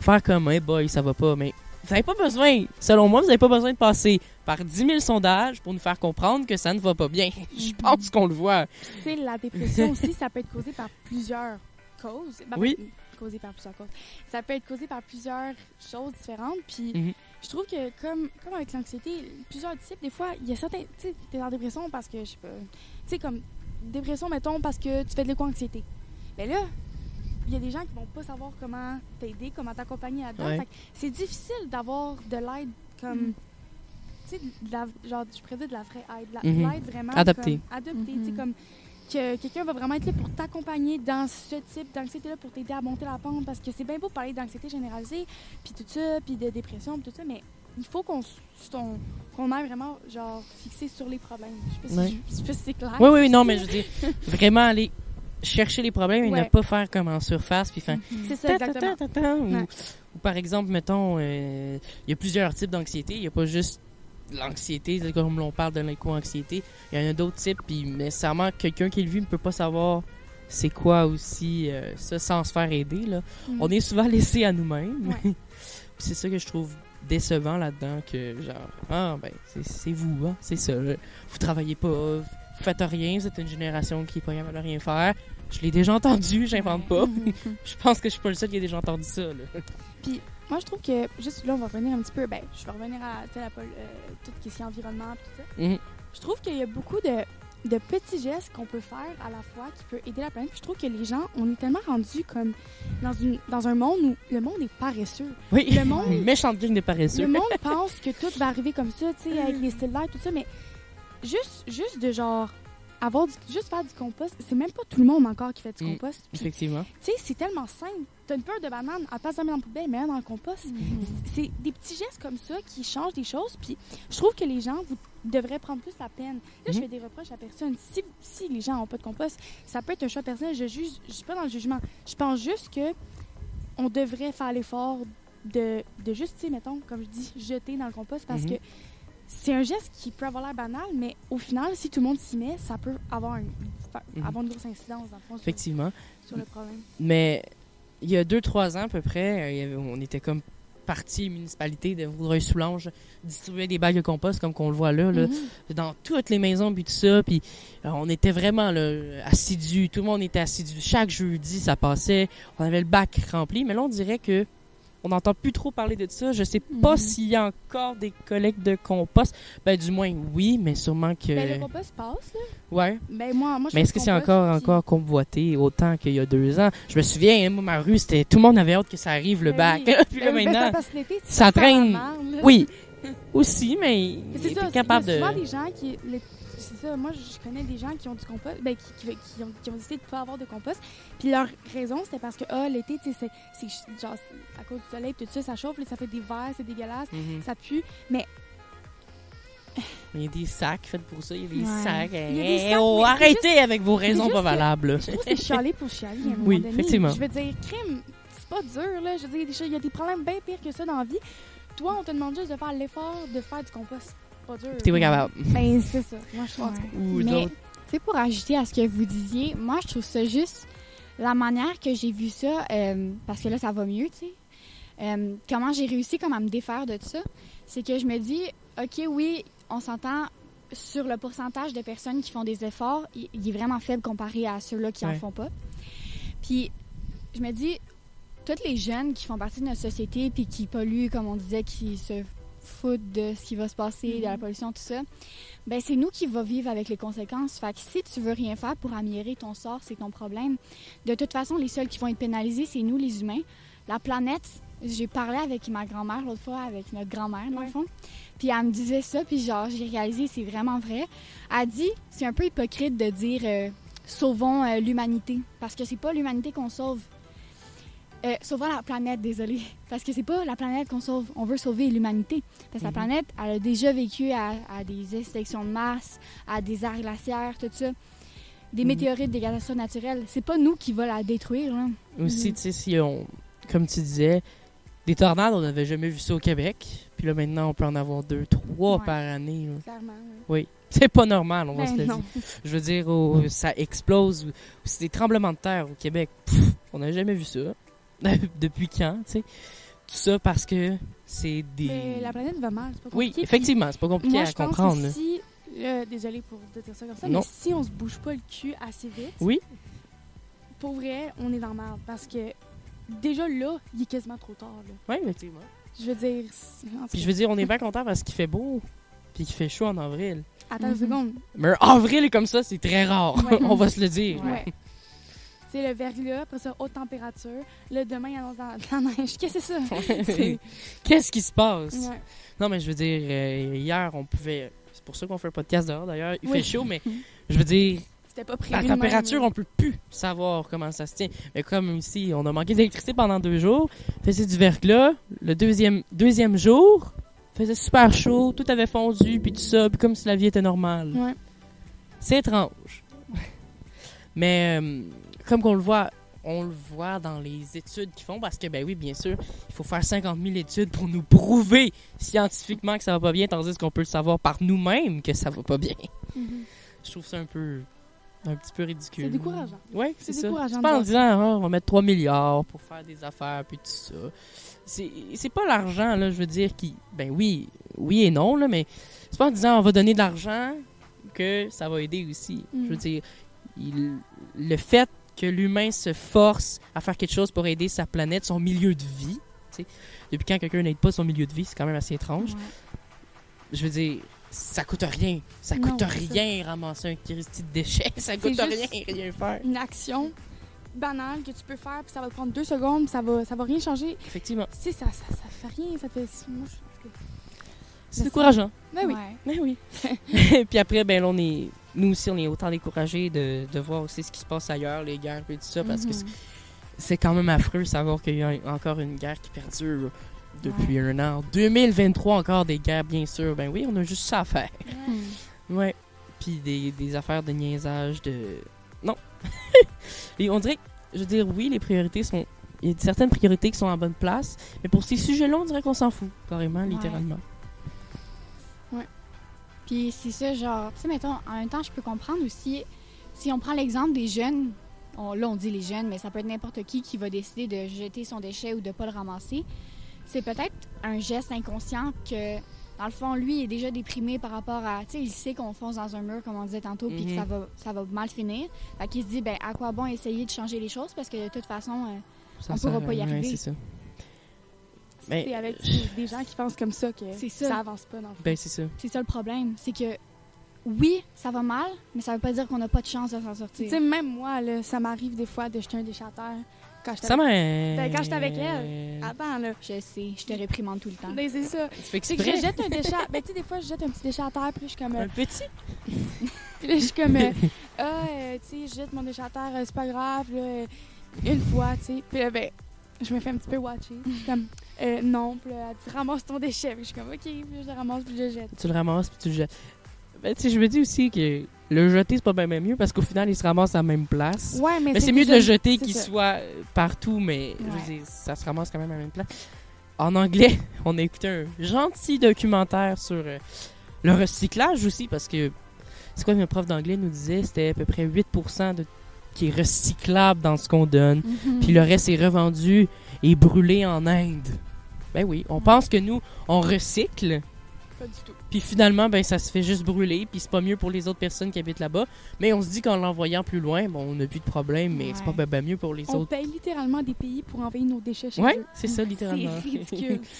Speaker 1: Faire comme, hey boy, ça va pas. Mais vous avez pas besoin, selon moi, vous avez pas besoin de passer par 10 000 sondages pour nous faire comprendre que ça ne va pas bien. Je pense qu'on le voit.
Speaker 3: Tu sais, la dépression aussi, ça peut être causé par plusieurs causes. Ben,
Speaker 1: Oui.
Speaker 3: pas Causé par plusieurs causes. Ça peut être causé par plusieurs choses différentes. Puis
Speaker 1: Mhm.
Speaker 3: je trouve que, comme, comme avec l'anxiété, plusieurs types, des fois, il y a certains. Tu sais, t'es en dépression parce que, je sais pas. Tu sais, comme, dépression, mettons, parce que tu fais de l'éco-anxiété. Mais là, il y a des gens qui vont pas savoir comment t'aider, comment t'accompagner là-dedans.
Speaker 1: Ouais.
Speaker 3: C'est difficile d'avoir de l'aide comme. Tu sais, la- genre, je dire de la vraie aide. la-
Speaker 1: Mhm.
Speaker 3: de l'aide vraiment.
Speaker 1: Adaptée.
Speaker 3: comme- adaptée, tu sais,
Speaker 2: Mhm.
Speaker 3: comme que quelqu'un va vraiment être là pour t'accompagner dans ce type d'anxiété-là, pour t'aider à monter la pente, parce que c'est bien beau de parler d'anxiété généralisée, puis tout ça, puis de dépression, puis tout ça, mais il faut qu'on qu'on aille vraiment, genre, fixé sur les problèmes. Je sais pas si, je- je sais pas si c'est clair.
Speaker 1: Oui, oui, oui, non, mais je veux dire, vraiment aller chercher les problèmes et ne pas faire comme en surface, puis faire
Speaker 3: C'est ça, exactement.
Speaker 1: ta, ta, ta, ou,
Speaker 3: Ouais.
Speaker 1: ou par exemple, mettons, euh, il y a plusieurs types d'anxiété. Il n'y a pas juste l'anxiété, comme l'on parle de l'éco-anxiété. Il y en a d'autres types, puis nécessairement, quelqu'un qui le vit ne peut pas savoir c'est quoi aussi euh, ça sans se faire aider. Là.
Speaker 3: Mhm.
Speaker 1: On est souvent laissé à nous-mêmes.
Speaker 3: Ouais.
Speaker 1: C'est ça que je trouve décevant là-dedans, que genre, ah ben, c'est- vous, hein, c'est ça. Vous travaillez pas, faites rien, êtes une génération qui est pas capable de rien faire. Je l'ai déjà entendu, j'invente pas. Je pense que je suis pas le seul qui a déjà entendu ça. Là.
Speaker 3: Moi, je trouve que, juste là, on va revenir un petit peu, ben, je vais revenir à, la, pol- euh, tout ce qui est environnement, puis tout ça.
Speaker 1: Mhm.
Speaker 3: Je trouve qu'il y a beaucoup de, de petits gestes qu'on peut faire à la fois qui peut aider la planète. Puis je trouve que les gens, on est tellement rendus comme dans, une, dans un monde où le monde est paresseux.
Speaker 1: Oui,
Speaker 3: Le monde-
Speaker 1: une méchante gang de paresseux.
Speaker 3: Le monde pense que tout va arriver comme ça, tu sais, avec les styles d'air, tout ça, mais juste, juste de genre avoir du, juste faire du compost, c'est même pas tout le monde encore qui fait du
Speaker 1: Mm.
Speaker 3: compost.
Speaker 1: Effectivement.
Speaker 3: tu sais, c'est tellement simple. T'as une peur de banane, la mettre dans la poubelle, mets-la dans le compost. C'est des petits gestes comme ça qui changent des choses. Puis je trouve que les gens vous devraient prendre plus la peine. Là, je
Speaker 1: Mhm.
Speaker 3: fais des reproches à personne. Si, si les gens n'ont pas de compost, ça peut être un choix personnel. Je juge, je suis pas dans le jugement. Je pense juste que on devrait faire l'effort de, de juste, tu sais, mettons, comme je dis, jeter dans le compost parce
Speaker 1: Mhm.
Speaker 3: que c'est un geste qui peut avoir l'air banal, mais au final, si tout le monde s'y met, ça peut avoir, une,
Speaker 1: Mhm.
Speaker 3: avoir une grosse incidence dans le fond,
Speaker 1: Effectivement.
Speaker 3: sur le problème.
Speaker 1: Mais il y a deux, trois ans à peu près, euh, on était comme partie municipalité de Vaudreuil-Soulanges distribuer des bagues de compost comme qu'on le voit là, là
Speaker 3: Mhm.
Speaker 1: dans toutes les maisons puis tout ça puis euh, on était vraiment là, assidus tout le monde était assidu chaque jeudi ça passait on avait le bac rempli mais là on dirait que on n'entend plus trop parler de ça je sais pas
Speaker 2: Mhm.
Speaker 1: s'il y a encore des collectes de compost ben du moins oui mais sûrement que
Speaker 3: Ben, le compost passe, là.
Speaker 1: ouais
Speaker 3: Ben, moi, moi, je
Speaker 1: mais est-ce que c'est encore
Speaker 3: puis-
Speaker 1: encore convoité autant qu'il y a deux ans? Je me souviens hein, moi ma rue c'était tout le monde avait hâte que ça arrive le
Speaker 3: Ben
Speaker 1: bac
Speaker 3: oui.
Speaker 1: puis
Speaker 3: Ben
Speaker 1: là
Speaker 3: oui, ben,
Speaker 1: maintenant ça traîne. oui aussi mais
Speaker 3: c'est
Speaker 1: capable
Speaker 3: a
Speaker 1: de
Speaker 3: souvent des gens qui... les- ça, moi, je connais des gens qui ont du compost, ben, qui, qui, qui ont, qui ont décidé de pas avoir de compost. Puis leur raison, c'était parce que, ah, l'été, tu sais, c'est- genre, à cause du soleil, tout ça, ça chauffe, ça fait des verres, c'est dégueulasse,
Speaker 1: Mhm.
Speaker 3: ça pue.
Speaker 1: Il y a des sacs faits pour ça, il y a des
Speaker 2: Ouais.
Speaker 1: sacs.
Speaker 3: Il y a des
Speaker 1: Eh, oh,
Speaker 3: mais
Speaker 1: arrêtez avec vos raisons pas
Speaker 3: que-
Speaker 1: valables. là.
Speaker 3: Je trouve que c'est chialer pour chialer, à un moment
Speaker 1: Oui,
Speaker 3: donné.
Speaker 1: effectivement.
Speaker 3: Je veux dire, crime, c'est pas dur, là. Je veux dire, il y a des choses- il y a des problèmes bien pires que ça dans la vie. Toi, on te demande juste de faire l'effort de faire du compost. C'est pas dur.
Speaker 1: T'es pas capable.
Speaker 3: Ben, c'est ça. Moi, je cas.
Speaker 1: Ou
Speaker 2: Mais-. Tu sais, pour ajouter à ce que vous disiez, moi, je trouve ça juste la manière que j'ai vu ça, euh, parce que là, ça va mieux, tu sais. Euh, comment j'ai réussi comme à me défaire de tout ça, c'est que je me dis, OK, oui, on s'entend sur le pourcentage de personnes qui font des efforts, il, est vraiment faible comparé à ceux-là qui en
Speaker 1: Ouais.
Speaker 2: font pas. Puis, je me dis, tous les jeunes qui font partie de notre société, puis qui polluent, comme on disait, qui se foutent de ce qui va se passer, de la
Speaker 3: Mhm.
Speaker 2: pollution, tout ça, ben c'est nous qui va vivre avec les conséquences. Fait que si tu veux rien faire pour améliorer ton sort, c'est ton problème. De toute façon, les seuls qui vont être pénalisés, c'est nous, les humains. La planète, j'ai parlé avec ma grand-mère l'autre fois, avec notre grand-mère, dans
Speaker 3: Ouais.
Speaker 2: le fond. Puis elle me disait ça, puis genre, j'ai réalisé, c'est vraiment vrai. Elle dit, c'est un peu hypocrite de dire euh, sauvons euh, l'humanité. Parce que c'est pas l'humanité qu'on sauve. Euh, sauvons la planète, désolé. Parce que c'est pas la planète qu'on sauve. On veut sauver l'humanité. Parce que
Speaker 1: Mhm.
Speaker 2: la planète, elle a déjà vécu à, à des extinctions de masse, à des arts glaciaires, tout ça. Des
Speaker 1: Mhm.
Speaker 2: météorites, des catastrophes naturelles. C'est pas nous qui va la détruire.
Speaker 1: Aussi,
Speaker 2: Mhm.
Speaker 1: tu sais, si on, comme tu disais, des tornades, on n'avait jamais vu ça au Québec. Puis là, maintenant, on peut en avoir deux, trois
Speaker 2: Ouais.
Speaker 1: par année. là.
Speaker 3: Clairement.
Speaker 1: Oui. C'est pas normal, on va
Speaker 3: Ben
Speaker 1: se le dire. Je veux dire, oh, ça explose. C'est des tremblements de terre au Québec. Pff, on n'a jamais vu ça. Depuis quand, tu sais? Tout ça parce que c'est des...
Speaker 3: Mais la planète va mal, c'est pas
Speaker 1: Oui,
Speaker 3: compliqué.
Speaker 1: effectivement, c'est pas compliqué
Speaker 3: Moi,
Speaker 1: à
Speaker 3: je pense
Speaker 1: comprendre.
Speaker 3: que si, là, désolé pour te dire ça comme ça,
Speaker 1: Non.
Speaker 3: mais si on se bouge pas le cul assez vite,
Speaker 1: Oui.
Speaker 3: pour vrai, on est dans le merde. Parce que déjà là, il est quasiment trop tard.
Speaker 1: Oui, effectivement.
Speaker 3: Je veux dire.
Speaker 1: Puis je veux dire, on est bien content parce qu'il fait beau. Puis qu'il fait chaud en avril.
Speaker 3: Attends une
Speaker 2: Mhm.
Speaker 3: seconde.
Speaker 1: Mais avril comme ça, c'est très rare.
Speaker 3: Ouais.
Speaker 1: on va se le dire.
Speaker 3: Ouais. Sais, le verglas, après ça, haute température. Là, demain, il annonce dans, la neige. Qu'est-ce que c'est ça? C'est-
Speaker 1: Qu'est-ce qui se passe?
Speaker 3: Ouais.
Speaker 1: Non, mais je veux dire, euh, hier, on pouvait. C'est pour ça qu'on fait un podcast dehors d'ailleurs. Il
Speaker 3: Oui.
Speaker 1: fait chaud, mais je veux dire,
Speaker 3: C'était pas prévu.
Speaker 1: la
Speaker 3: même,
Speaker 1: température,
Speaker 3: là.
Speaker 1: on peut plus savoir comment ça se tient. Mais comme ici, on a manqué d'électricité pendant deux jours, faisait du verglas. Le deuxième, deuxième jour, faisait super chaud, tout avait fondu, puis tout ça, puis comme si la vie était normale.
Speaker 3: Ouais.
Speaker 1: C'est étrange. Mais euh, comme qu'on le voit, on le voit dans les études qu'ils font, parce que, ben oui, bien sûr, il faut faire 50 000 études pour nous prouver scientifiquement que ça va pas bien, tandis qu'on peut le savoir par nous-mêmes que ça va pas bien.
Speaker 3: Mhm.
Speaker 1: Je trouve ça un peu. un petit peu ridicule.
Speaker 3: C'est décourageant.
Speaker 1: Oui, c'est ça.
Speaker 3: décourageant
Speaker 1: C'est pas en disant, Ah, on va mettre 3 milliards pour faire des affaires, puis tout ça. C'est c'est pas l'argent, là, je veux dire, qui. Ben oui, oui et non, là, mais c'est pas en disant, on va donner de l'argent que ça va aider aussi.
Speaker 3: Mm.
Speaker 1: Je veux dire, il- le fait que l'humain se force à faire quelque chose pour aider sa planète, son milieu de vie, tu sais, depuis quand quelqu'un n'aide pas son milieu de vie, c'est quand même assez étrange.
Speaker 2: Ouais.
Speaker 1: Je veux dire, ça coûte rien. Ça
Speaker 3: Non,
Speaker 1: coûte
Speaker 3: ça.
Speaker 1: rien ramasser un Christy de déchets. Ça coûte rien, rien faire.
Speaker 3: Une action banale que tu peux faire, puis ça va te prendre deux secondes, puis ça va, ça va rien changer.
Speaker 1: Effectivement.
Speaker 3: Sais, ça, ça, ça fait rien. Ça fait. Moi, je-
Speaker 1: C'est
Speaker 3: Mais
Speaker 1: décourageant.
Speaker 3: Ben oui.
Speaker 1: Mais oui. puis après, ben là, on est, nous aussi, on est autant découragés de, de voir aussi ce qui se passe ailleurs, les guerres et tout ça, parce que
Speaker 2: Mhm.
Speaker 1: c'est- c'est quand même affreux de savoir qu'il y a encore une guerre qui perdure depuis un an. 2023, encore des guerres, bien sûr. Ben oui, on a juste ça à faire. Ouais. Puis des, des affaires de niaisage, de... Non. Et on dirait que, je veux dire, oui, les priorités sont... Il y a certaines priorités qui sont en bonne place, mais pour ces sujets-là, on dirait qu'on s'en fout, carrément,
Speaker 2: Ouais.
Speaker 1: littéralement.
Speaker 2: Puis c'est ça, genre, tu sais, mettons, en même temps, je peux comprendre aussi, si on prend l'exemple des jeunes, on- là on dit les jeunes, mais ça peut être n'importe qui qui va décider de jeter son déchet ou de pas le ramasser. C'est peut-être un geste inconscient que, dans le fond, lui il est déjà déprimé par rapport à, tu sais, il sait qu'on fonce dans un mur, comme on disait tantôt, puis que
Speaker 1: Mhm.
Speaker 2: ça va, ça va mal finir. Fait qu'il se dit, ben, à quoi bon essayer de changer les choses parce que de toute façon, euh,
Speaker 1: Ça
Speaker 2: On pourra
Speaker 1: sert à
Speaker 2: pas y arriver.
Speaker 1: C'est
Speaker 3: avec des- des gens qui pensent comme ça que ça.
Speaker 2: ça.
Speaker 3: avance pas dans le fond.
Speaker 1: Ben, c'est ça.
Speaker 2: c'est ça le problème. C'est que, oui, ça va mal, mais ça veut pas dire qu'on n'a pas de chance de s'en
Speaker 3: Tu
Speaker 2: sortir.
Speaker 3: sais, même moi, là, ça m'arrive des fois de jeter un terre quand j'étais
Speaker 1: Ça
Speaker 3: avec...
Speaker 1: m'a...
Speaker 3: Ben, quand j'étais avec elle. Attends, là.
Speaker 2: Je sais, je te réprimande tout le temps.
Speaker 3: Ben, c'est ça.
Speaker 1: Tu
Speaker 3: que je jette un déchet. Ben, tu sais, des fois, je jette un petit déchet à terre, puis je suis comme. euh,
Speaker 1: Un petit?
Speaker 3: Puis là, je suis comme, euh, ah, euh, tu sais, je jette mon déchet à terre, euh, c'est pas grave, là, une fois, tu sais. Puis là, ben, je me fais un petit peu watcher. Je suis comme, euh, non, puis là, elle dit, ramasse ton déchet. Puis je suis comme, ok, puis je le ramasse, puis je le jette.
Speaker 1: Tu le ramasses puis tu le jettes. Ben, tu sais, je me dis aussi que le jeter, c'est pas bien mieux parce qu'au final, il se ramasse à la même place.
Speaker 3: Ouais, mais,
Speaker 1: Mais c'est mieux de le jeter qu'il soit euh, partout, mais je
Speaker 2: Ouais.
Speaker 1: veux dire, ça se ramasse quand même à la même place. En anglais, on a écouté un gentil documentaire sur euh, le recyclage aussi, parce que c'est quoi notre prof d'anglais nous disait, c'était à peu près 8% de, qui est recyclable dans ce qu'on donne,
Speaker 2: Mhm.
Speaker 1: puis le reste est revendu et brûlé en Inde. Ben oui, on pense que nous, on recycle,
Speaker 3: Pas du tout.
Speaker 1: puis finalement, ben ça se fait juste brûler, puis c'est pas mieux pour les autres personnes qui habitent là-bas. Mais on se dit qu'en l'envoyant plus loin, bon, on n'a plus de problème, mais c'est pas ben, ben mieux pour les
Speaker 3: On
Speaker 1: autres.
Speaker 3: paye littéralement des pays pour envoyer nos déchets chez
Speaker 1: Ouais,
Speaker 3: eux.
Speaker 1: c'est ça littéralement.
Speaker 3: C'est ridicule.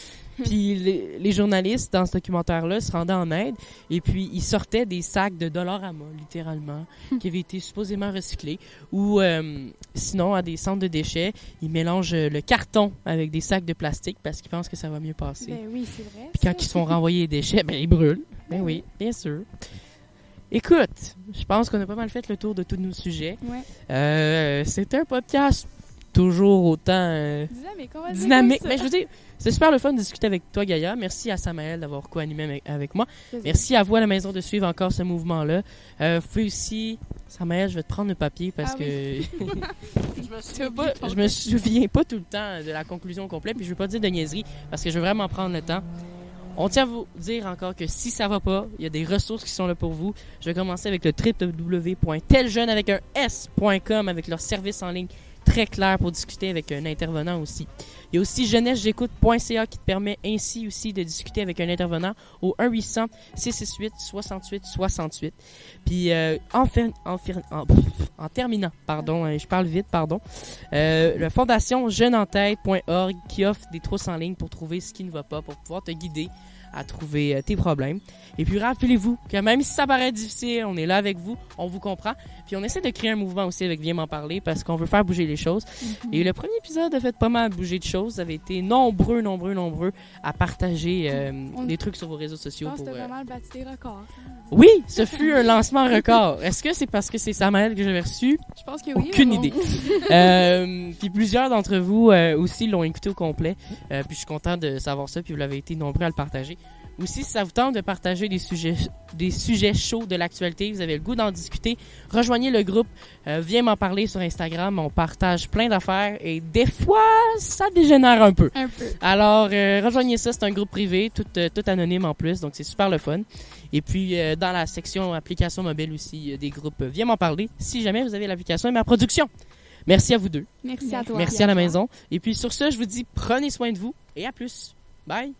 Speaker 1: Puis les, les journalistes dans ce documentaire-là se rendaient en aide et puis ils sortaient des sacs de Dollarama, littéralement, qui avaient été supposément recyclés. Ou euh, sinon, à des centres de déchets, ils mélangent le carton avec des sacs de plastique parce qu'ils pensent que ça va mieux passer.
Speaker 3: Ben oui, c'est vrai.
Speaker 1: Puis quand ils sont renvoyés les déchets, ben ils brûlent. Ben oui, bien sûr. Écoute, je pense qu'on a pas mal fait le tour de tous nos sujets.
Speaker 3: Ouais.
Speaker 1: Euh, c'est un podcast toujours autant euh,
Speaker 3: Dynamique, on va dire
Speaker 1: dynamique.
Speaker 3: comme
Speaker 1: Mais je veux dire, c'est super le fun de discuter avec toi, Gaïa. Merci à Samaël d'avoir co-animé avec, moi. Merci à vous à la maison de suivre encore ce mouvement-là. Euh, vous pouvez aussi, Samaël, je vais te prendre le papier parce
Speaker 3: Ah
Speaker 1: que je, me souviens pas, je me souviens pas tout le temps de la conclusion complète, puis je veux pas dire de niaiserie parce que je veux vraiment prendre le temps. On tient à vous dire encore que si ça va pas, il y a des ressources qui sont là pour vous. Je vais commencer avec le www.teljeune avec un s.com avec leur service en ligne très clair pour discuter avec un intervenant aussi. Il y a aussi jeunessejécoute.ca qui te permet ainsi aussi de discuter avec un intervenant au 1 800 668 68 68. Puis euh, en, fin- en, fin- en, terminant, pardon, hein, je parle vite, pardon. Euh, la fondation jeuneentête.org qui offre des trousses en ligne pour trouver ce qui ne va pas, pour pouvoir te guider à trouver euh, tes problèmes. Et puis rappelez-vous que même si ça paraît difficile, on est là avec vous, on vous comprend. Puis on essaie de créer un mouvement aussi avec Viens m'en parler parce qu'on veut faire bouger les choses. Et le premier épisode a fait pas mal bouger de choses. Vous avez été nombreux, nombreux, nombreux à partager euh,
Speaker 3: On-
Speaker 1: des trucs sur vos réseaux
Speaker 3: Je
Speaker 1: sociaux.
Speaker 3: pense
Speaker 1: Pour, euh,
Speaker 3: vraiment battu tes records.
Speaker 1: Oui, ce fut un lancement record. Est-ce que c'est parce que c'est Samael que j'avais reçu?
Speaker 3: Je pense que oui.
Speaker 1: Aucune
Speaker 3: bon.
Speaker 1: idée. Euh, puis plusieurs d'entre vous euh, aussi l'ont écouté au complet. Euh, puis je suis content de savoir ça. Puis vous l'avez été nombreux à le partager. Aussi, si ça vous tente de partager des sujets, des sujets chauds de l'actualité, vous avez le goût d'en discuter, rejoignez le groupe. Euh, viens m'en parler sur Instagram. On partage plein d'affaires et des fois, ça dégénère un peu.
Speaker 3: Un peu.
Speaker 1: Alors, euh, rejoignez ça, c'est un groupe privé, tout, euh, tout anonyme en plus, donc c'est super le fun. Et puis, euh, dans la section application mobile aussi, des groupes euh, Viens m'en parler, si jamais vous avez l'application et ma production. Merci à vous deux.
Speaker 3: Merci à toi.
Speaker 1: Merci à la maison. Et puis, sur ce, je vous dis, prenez soin de vous et à plus. Bye!